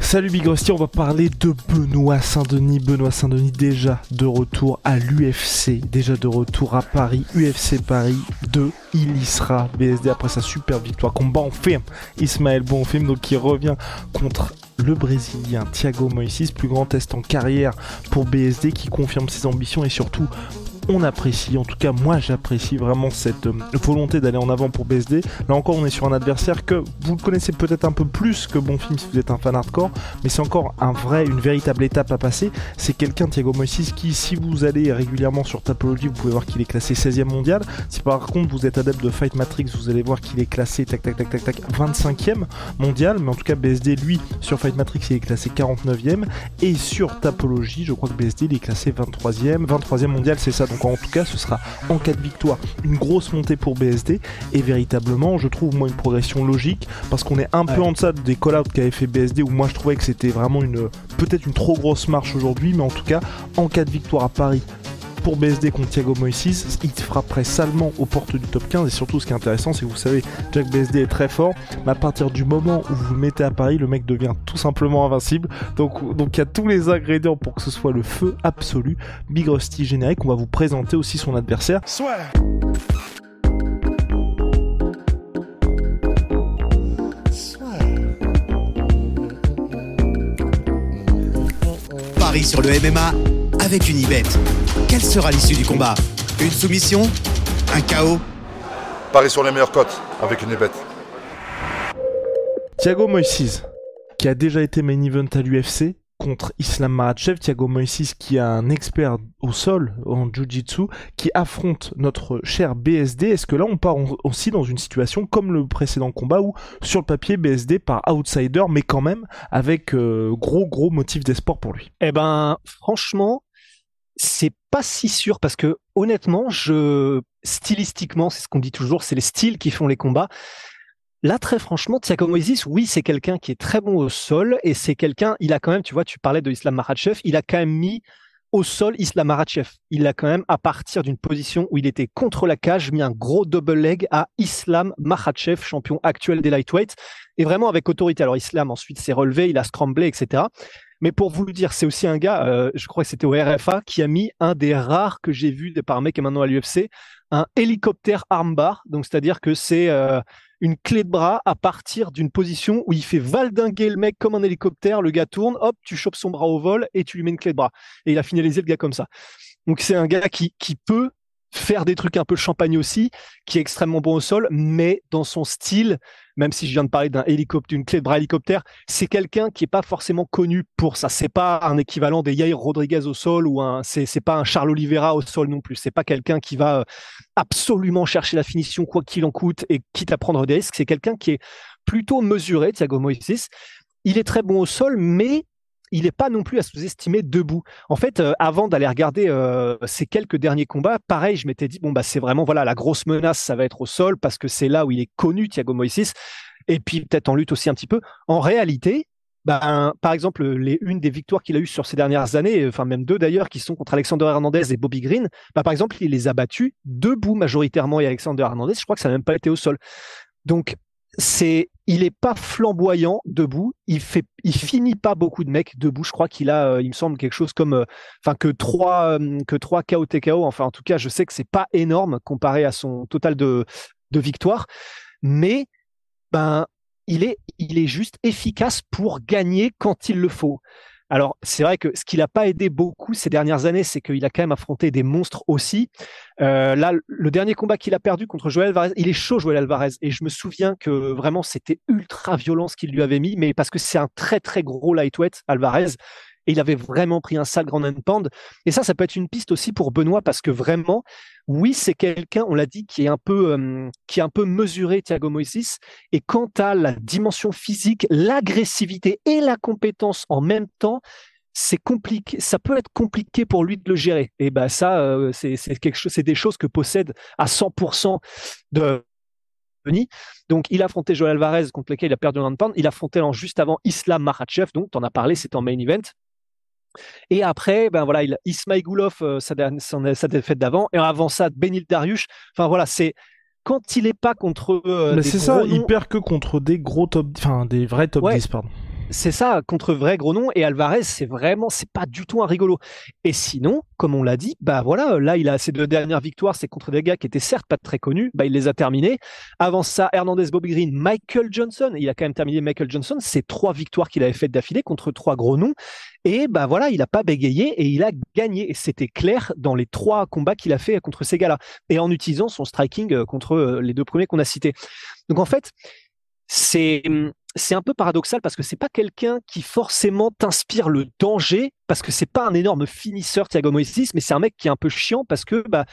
Salut Big on va parler de Benoît Saint-Denis. Benoît Saint-Denis déjà de retour à l'UFC, déjà de retour à Paris, UFC Paris 2. Il BSD après sa super victoire combat en film. Ismaël Bonfim donc qui revient contre le Brésilien Thiago Moises, plus grand test en carrière pour BSD qui confirme ses ambitions et surtout on apprécie, en tout cas moi j'apprécie vraiment cette euh, volonté d'aller en avant pour BSD. Là encore on est sur un adversaire que vous connaissez peut-être un peu plus que Bonfim si vous êtes un fan hardcore, mais c'est encore un vrai, une véritable étape à passer. C'est quelqu'un, Thiago Moises, qui si vous allez régulièrement sur Tapology, vous pouvez voir qu'il est classé 16e mondial. Si par contre vous êtes adepte de Fight Matrix, vous allez voir qu'il est classé tac tac tac tac tac 25e mondial, mais en tout cas BSD lui sur Fight Matrix il est classé 49e et sur Tapology, je crois que BSD il est classé 23e, 23e mondial, c'est ça. En tout cas, ce sera en cas de victoire une grosse montée pour BSD. Et véritablement, je trouve moi une progression logique parce qu'on est un peu en deçà des call-outs qu'avait fait BSD où moi je trouvais que c'était vraiment une peut-être une trop grosse marche aujourd'hui, mais en tout cas, en cas de victoire à Paris pour BSD contre Thiago Moises, il frapperait salement aux portes du top 15 et surtout ce qui est intéressant c'est que vous savez Jack BSD est très fort mais à partir du moment où vous le mettez à Paris le mec devient tout simplement invincible. Donc donc il y a tous les ingrédients pour que ce soit le feu absolu. Big Rusty générique on va vous présenter aussi son adversaire. Paris sur le MMA avec une Ibet. Quelle sera l'issue du combat? Une soumission? Un chaos? Paris sur les meilleures cotes avec une bête. Thiago Moises qui a déjà été main event à l'UFC contre Islam Makhachev, Thiago Moises qui est un expert au sol en jiu-jitsu qui affronte notre cher BSD. Est-ce que là on part aussi dans une situation comme le précédent combat où sur le papier BSD par outsider mais quand même avec euh, gros gros motif d'espoir pour lui? Eh ben franchement c'est pas si sûr parce que honnêtement, je stylistiquement, c'est ce qu'on dit toujours, c'est les styles qui font les combats. Là, très franchement, Thiago Moises, oui, c'est quelqu'un qui est très bon au sol et c'est quelqu'un, il a quand même, tu vois, tu parlais de Islam il a quand même mis au sol Islam Makhachev. Il a quand même, à partir d'une position où il était contre la cage, mis un gros double leg à Islam Makhachev, champion actuel des lightweights, et vraiment avec autorité. Alors Islam ensuite s'est relevé, il a scramblé, etc. Mais pour vous le dire, c'est aussi un gars, euh, je crois que c'était au RFA, qui a mis un des rares que j'ai vu par un mec qui est maintenant à l'UFC, un hélicoptère armbar. Donc, c'est-à-dire que c'est euh, une clé de bras à partir d'une position où il fait valdinguer le mec comme un hélicoptère. Le gars tourne, hop, tu chopes son bras au vol et tu lui mets une clé de bras. Et il a finalisé le gars comme ça. Donc, c'est un gars qui, qui peut faire des trucs un peu champagne aussi, qui est extrêmement bon au sol, mais dans son style, même si je viens de parler d'un hélicoptère, d'une clé de bras hélicoptère, c'est quelqu'un qui est pas forcément connu pour ça. C'est pas un équivalent des Yair Rodriguez au sol ou un, c'est, c'est pas un Charles Oliveira au sol non plus. C'est pas quelqu'un qui va euh, absolument chercher la finition quoi qu'il en coûte et quitte à prendre des risques. C'est quelqu'un qui est plutôt mesuré, Thiago Moises. Il est très bon au sol, mais il n'est pas non plus à sous-estimer debout. En fait, euh, avant d'aller regarder euh, ces quelques derniers combats, pareil, je m'étais dit bon bah c'est vraiment voilà la grosse menace, ça va être au sol parce que c'est là où il est connu, Thiago Moises, et puis peut-être en lutte aussi un petit peu. En réalité, ben, par exemple, une des victoires qu'il a eues sur ces dernières années, enfin même deux d'ailleurs, qui sont contre Alexander Hernandez et Bobby Green, bah, par exemple, il les a battus debout majoritairement et Alexander Hernandez, je crois que ça n'a même pas été au sol. Donc c'est il est pas flamboyant debout, il fait il finit pas beaucoup de mecs debout, je crois qu'il a euh, il me semble quelque chose comme euh, enfin que trois euh, que trois KO TKO, enfin en tout cas, je sais que c'est pas énorme comparé à son total de de victoires, mais ben il est il est juste efficace pour gagner quand il le faut. Alors, c'est vrai que ce qui l'a pas aidé beaucoup ces dernières années, c'est qu'il a quand même affronté des monstres aussi. Euh, là, le dernier combat qu'il a perdu contre Joël Alvarez, il est chaud, Joël Alvarez. Et je me souviens que vraiment, c'était ultra violent ce qu'il lui avait mis, mais parce que c'est un très, très gros lightweight, Alvarez. Et il avait vraiment pris un sale grand pound. Et ça, ça peut être une piste aussi pour Benoît parce que vraiment, oui, c'est quelqu'un, on l'a dit, qui est un peu, euh, qui est un peu mesuré, Thiago Moïse. Et quant à la dimension physique, l'agressivité et la compétence en même temps, c'est compliqué, ça peut être compliqué pour lui de le gérer. Et ben ça, euh, c'est quelque chose, c'est des choses que possède à 100% de donc, il a affronté Joel Alvarez contre lequel il a perdu un pound. Il a affronté en juste avant Islam Makhachev, donc tu en as parlé, c'était en main event. Et après, ben voilà, il, Ismail Goulov, euh, sa, sa, défaite d'avant. Et avant ça, Benil Dariush. Enfin voilà, c'est quand il est pas contre. Euh, Mais c'est ça, il perd que contre des gros top, enfin des vrais top 10, pardon. C'est ça, contre vrai gros nom. Et Alvarez, c'est vraiment, c'est pas du tout un rigolo. Et sinon, comme on l'a dit, bah voilà, là, il a ses deux dernières victoires, c'est contre des gars qui étaient certes pas très connus, bah il les a terminés. Avant ça, Hernandez, Bobby Green, Michael Johnson. Il a quand même terminé Michael Johnson. C'est trois victoires qu'il avait faites d'affilée contre trois gros noms. Et bah voilà, il a pas bégayé et il a gagné. Et c'était clair dans les trois combats qu'il a fait contre ces gars-là. Et en utilisant son striking euh, contre euh, les deux premiers qu'on a cités. Donc en fait, c'est c'est un peu paradoxal parce que c'est pas quelqu'un qui forcément t'inspire le danger parce que c'est pas un énorme finisseur Thiago Moïse, mais c'est un mec qui est un peu chiant parce que bah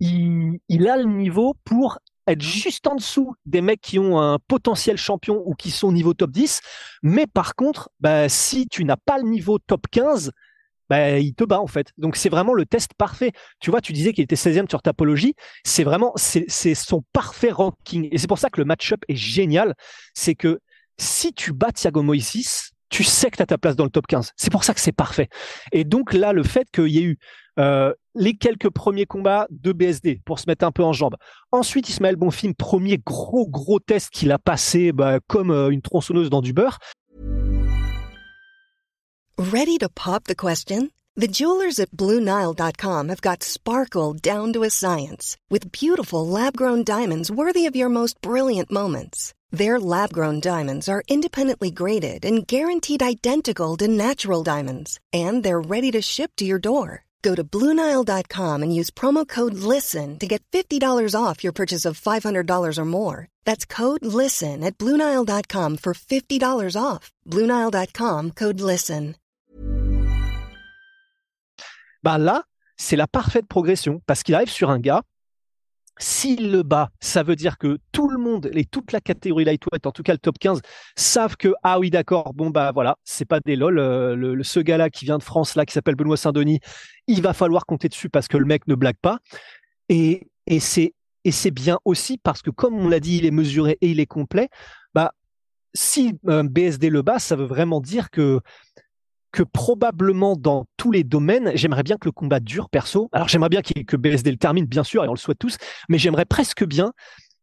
il, a le niveau pour être juste en dessous des mecs qui ont un potentiel champion ou qui sont au niveau top 10. Mais par contre, bah, si tu n'as pas le niveau top 15, bah, il te bat en fait. Donc c'est vraiment le test parfait. Tu vois, tu disais qu'il était 16e sur Tapologie. C'est vraiment, son parfait ranking. Et c'est pour ça que le match-up est génial. C'est que si tu bats Thiago Moïse, tu sais que tu as ta place dans le top 15. C'est pour ça que c'est parfait. Et donc là, le fait qu'il y ait eu euh, les quelques premiers combats de BSD pour se mettre un peu en jambe. Ensuite, Ismaël Bonfim, premier gros gros test qu'il a passé bah, comme euh, une tronçonneuse dans du beurre. Ready to pop the question? The jewelers at BlueNile.com have got sparkle down to a science with beautiful lab-grown diamonds worthy of your most brilliant moments. Their lab grown diamonds are independently graded and guaranteed identical to natural diamonds, and they're ready to ship to your door. Go to Bluenile.com and use promo code LISTEN to get $50 off your purchase of $500 or more. That's code LISTEN at Bluenile.com for $50 off. Bluenile.com code LISTEN. Bah là, c'est la parfaite progression parce qu'il arrive sur un gars S'il le bat, ça veut dire que tout le monde et toute la catégorie lightweight, en tout cas le top 15, savent que ah oui d'accord, bon bah voilà, c'est pas des lol. Euh, ce gars-là qui vient de France là, qui s'appelle Benoît Saint-Denis, il va falloir compter dessus parce que le mec ne blague pas. Et, et c'est et c'est bien aussi parce que comme on l'a dit, il est mesuré et il est complet. Bah si euh, BSD le bat, ça veut vraiment dire que que probablement dans tous les domaines, j'aimerais bien que le combat dure perso. Alors j'aimerais bien que BSD le termine, bien sûr, et on le souhaite tous, mais j'aimerais presque bien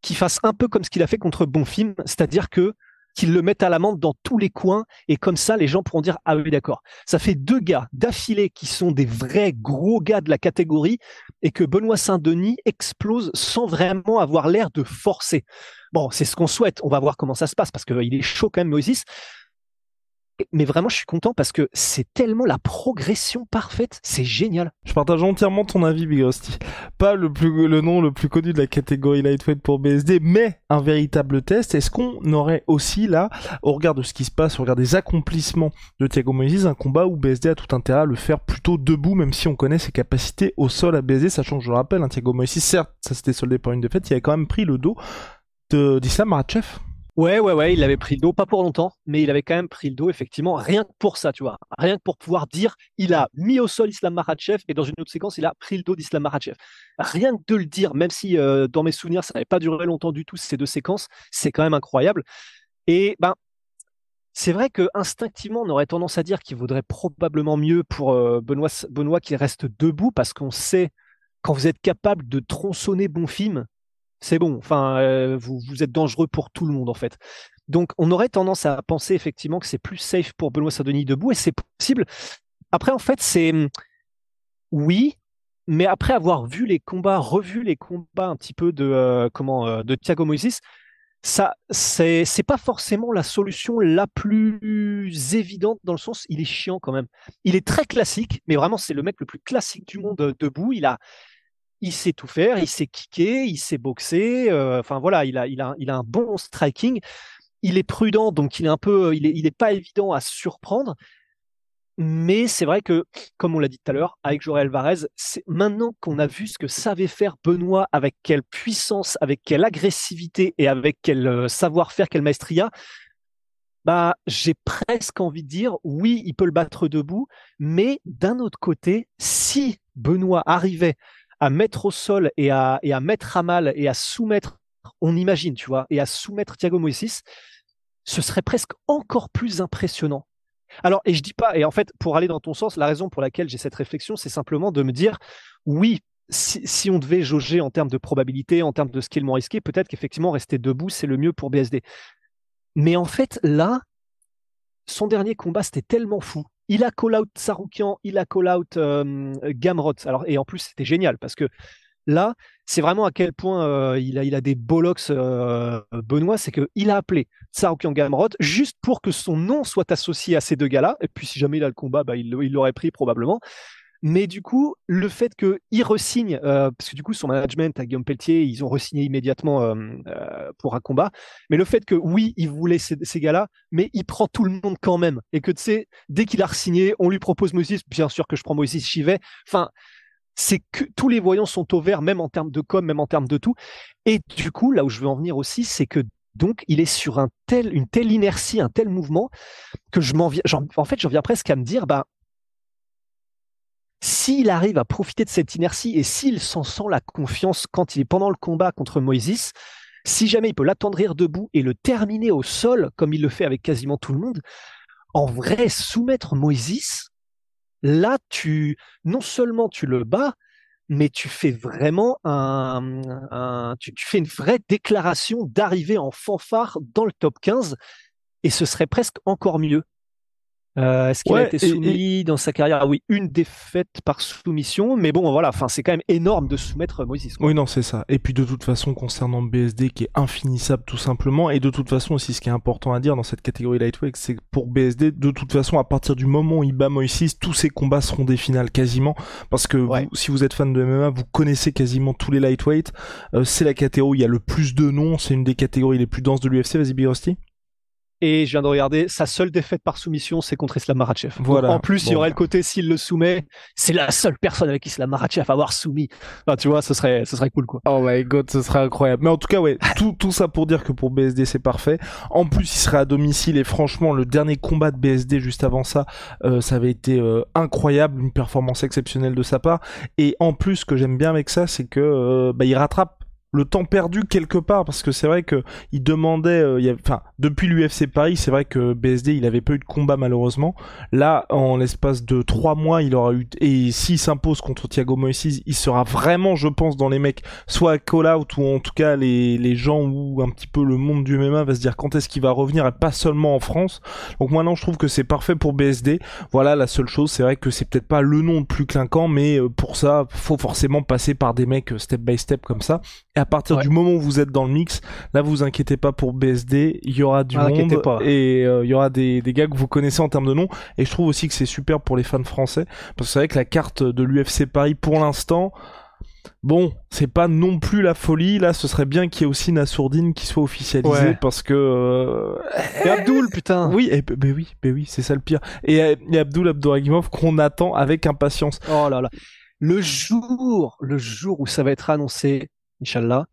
qu'il fasse un peu comme ce qu'il a fait contre Bonfim, c'est-à-dire que qu'il le mette à l'amende dans tous les coins et comme ça les gens pourront dire ah oui d'accord. Ça fait deux gars d'affilée qui sont des vrais gros gars de la catégorie et que Benoît Saint-Denis explose sans vraiment avoir l'air de forcer. Bon c'est ce qu'on souhaite. On va voir comment ça se passe parce qu'il est chaud quand même Moïse mais vraiment, je suis content parce que c'est tellement la progression parfaite, c'est génial. Je partage entièrement ton avis, Big. Pas le nom le plus connu de la catégorie lightweight pour BSD, mais un véritable test. Est-ce qu'on aurait aussi là, au regard de ce qui se passe, au regard des accomplissements de Thiago Moïse, un combat où BSD a tout intérêt à le faire plutôt debout, même si on connaît ses capacités au sol à BSD, sachant que je le rappelle, hein, Thiago Moïse, certes, ça s'était soldé par une défaite, il a quand même pris le dos d'Islam Makhachev Ouais, ouais, ouais, il avait pris le dos, pas pour longtemps, mais il avait quand même pris le dos, effectivement, rien que pour ça, tu vois. Rien que pour pouvoir dire, il a mis au sol Islam Makhachev et dans une autre séquence, il a pris le dos d'Islam Makhachev. Rien que de le dire, même si euh, dans mes souvenirs, ça n'avait pas duré longtemps du tout, ces deux séquences, c'est quand même incroyable. Et ben, c'est vrai que instinctivement, on aurait tendance à dire qu'il vaudrait probablement mieux pour euh, Benoît, Benoît qu'il reste debout parce qu'on sait quand vous êtes capable de tronçonner bon film, c'est bon. Enfin, euh, vous, vous êtes dangereux pour tout le monde en fait. Donc, on aurait tendance à penser effectivement que c'est plus safe pour Benoît Saint-Denis debout, et c'est possible. Après, en fait, c'est oui, mais après avoir vu les combats, revu les combats un petit peu de euh, comment euh, de Thiago Moises, ça c'est c'est pas forcément la solution la plus évidente dans le sens il est chiant quand même. Il est très classique, mais vraiment c'est le mec le plus classique du monde debout. Il a il sait tout faire, il sait kicker, il sait boxer. Euh, enfin voilà, il a, il, a, il a un bon striking. Il est prudent, donc il est un peu, il est, il est pas évident à surprendre. mais c'est vrai que, comme on l'a dit tout à l'heure, avec Joré Alvarez, c'est maintenant qu'on a vu ce que savait faire Benoît, avec quelle puissance, avec quelle agressivité et avec quel euh, savoir-faire, quelle maestria, bah, j'ai presque envie de dire, oui, il peut le battre debout, mais d'un autre côté, si Benoît arrivait à mettre au sol et à, et à mettre à mal et à soumettre, on imagine, tu vois, et à soumettre Thiago Moïse, ce serait presque encore plus impressionnant. Alors, et je dis pas, et en fait, pour aller dans ton sens, la raison pour laquelle j'ai cette réflexion, c'est simplement de me dire, oui, si, on devait jauger en termes de probabilité, en termes de ce risqué, peut-être qu'effectivement rester debout, c'est le mieux pour BSD. Mais en fait, là, son dernier combat, c'était tellement fou. Il a call out Saroukian, il a call out euh, Gamrot. Alors, et en plus, c'était génial parce que là, c'est vraiment à quel point euh, il, a, des bollocks, euh, Benoît, c'est qu'il a appelé Saroukian Gamrot juste pour que son nom soit associé à ces deux gars-là. Et puis, si jamais il a le combat, bah, il l'aurait pris probablement. Mais du coup, le fait qu'il re-signe, euh, parce que du coup, son management à Guillaume Pelletier, ils ont re-signé immédiatement euh, euh, pour un combat. Mais le fait que, oui, il voulait ces, gars-là, mais il prend tout le monde quand même. Et que, tu sais, dès qu'il a re-signé, on lui propose Moïse, bien sûr que je prends Moïse Chivet. Enfin, c'est que tous les voyants sont au vert, même en termes de com, même en termes de tout. Et du coup, là où je veux en venir aussi, c'est que donc, il est sur un tel, une telle inertie, un tel mouvement que je m'en viens, en fait, j'en viens presque à me dire, bah, s'il arrive à profiter de cette inertie et s'il s'en sent la confiance quand il est pendant le combat contre Moïse, si jamais il peut l'attendrir debout et le terminer au sol, comme il le fait avec quasiment tout le monde, en vrai, soumettre Moïse, là, tu, non seulement tu le bats, mais tu fais vraiment fais une vraie déclaration d'arriver en fanfare dans le top 15, et ce serait presque encore mieux. Euh, est-ce qu'il a été soumis dans sa carrière? Ah Oui, une défaite par soumission, mais bon, voilà, enfin, c'est quand même énorme de soumettre Moïse. Oui, non, c'est ça. Et puis de toute façon, concernant BSD, qui est infinissable tout simplement, et de toute façon aussi, ce qui est important à dire dans cette catégorie lightweight, c'est que pour BSD, de toute façon, à partir du moment où il bat Moïse, tous ses combats seront des finales quasiment, parce que si vous êtes fan de MMA, vous connaissez quasiment tous les lightweight. Euh, c'est la catégorie où il y a le plus de noms, c'est une des catégories les plus denses de l'UFC. Vas-y, Birosti. Et je viens de regarder, sa seule défaite par soumission, c'est contre Islam Makhachev. Voilà. en plus, il y aurait le côté s'il le soumet, c'est la seule personne avec Islam Makhachev à avoir soumis. Enfin, tu vois, ce serait, ce serait cool, quoi. Oh my god, ce serait incroyable. Mais en tout cas, ouais, tout, tout ça pour dire que pour BSD, c'est parfait. En plus, il serait à domicile et franchement, le dernier combat de BSD juste avant ça, euh, ça avait été euh, incroyable, une performance exceptionnelle de sa part. Et en plus, ce que j'aime bien avec ça, c'est que euh, bah, il rattrape le temps perdu quelque part parce que c'est vrai que il demandait euh, enfin depuis l'UFC Paris c'est vrai que BSD il avait pas eu de combat malheureusement. Là en l'espace de trois mois il aura eu et s'il s'impose contre Thiago Moïse il sera vraiment je pense dans les mecs. Soit à call out ou en tout cas les, les gens ou un petit peu le monde du MMA va se dire quand est-ce qu'il va revenir et pas seulement en France. Donc maintenant je trouve que c'est parfait pour BSD voilà la seule chose c'est vrai que c'est peut-être pas le nom le plus clinquant mais euh, pour ça faut forcément passer par des mecs euh, step by step comme ça et à partir du moment où vous êtes dans le mix, là vous inquiétez pas pour BSD, il y aura du monde et euh, il y aura des, des gars que vous connaissez en termes de nom. Et je trouve aussi que c'est super pour les fans français parce que c'est vrai que la carte de l'UFC Paris pour l'instant. Bon, c'est pas non plus la folie. Là, ce serait bien qu'il y ait aussi Nassourdine qui soit officialisé parce que. Euh... Et Abdul, putain. Oui, et, mais oui, mais oui, c'est ça le pire. Et, et Abdul Abdouragimov qu'on attend avec impatience. Oh là là. Le jour, le jour où ça va être annoncé, Inch'Allah.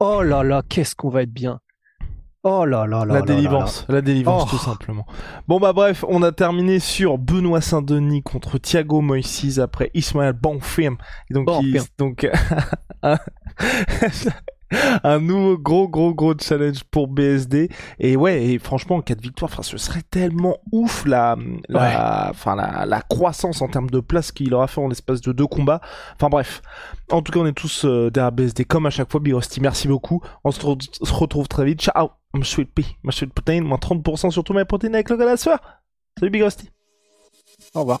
Oh là là, qu'est-ce qu'on va être bien. Oh là là là. La délivrance, la délivrance oh. tout simplement. Bon bah bref, on a terminé sur Benoît Saint-Denis contre Thiago Moïse après Ismaël Bonfim. Donc, donc un nouveau gros gros gros challenge pour BSD et ouais et franchement en cas de victoire enfin ce serait tellement ouf la la enfin la, la, croissance en termes de place qu'il aura fait en l'espace de deux combats. Enfin bref. En tout cas on est tous euh, derrière BSD comme à chaque fois. Big merci beaucoup. On se, retrouve très vite. Ciao ma sweet pea ma sweet protein moins 30% sur tous mes protéines avec le gars salut Big au revoir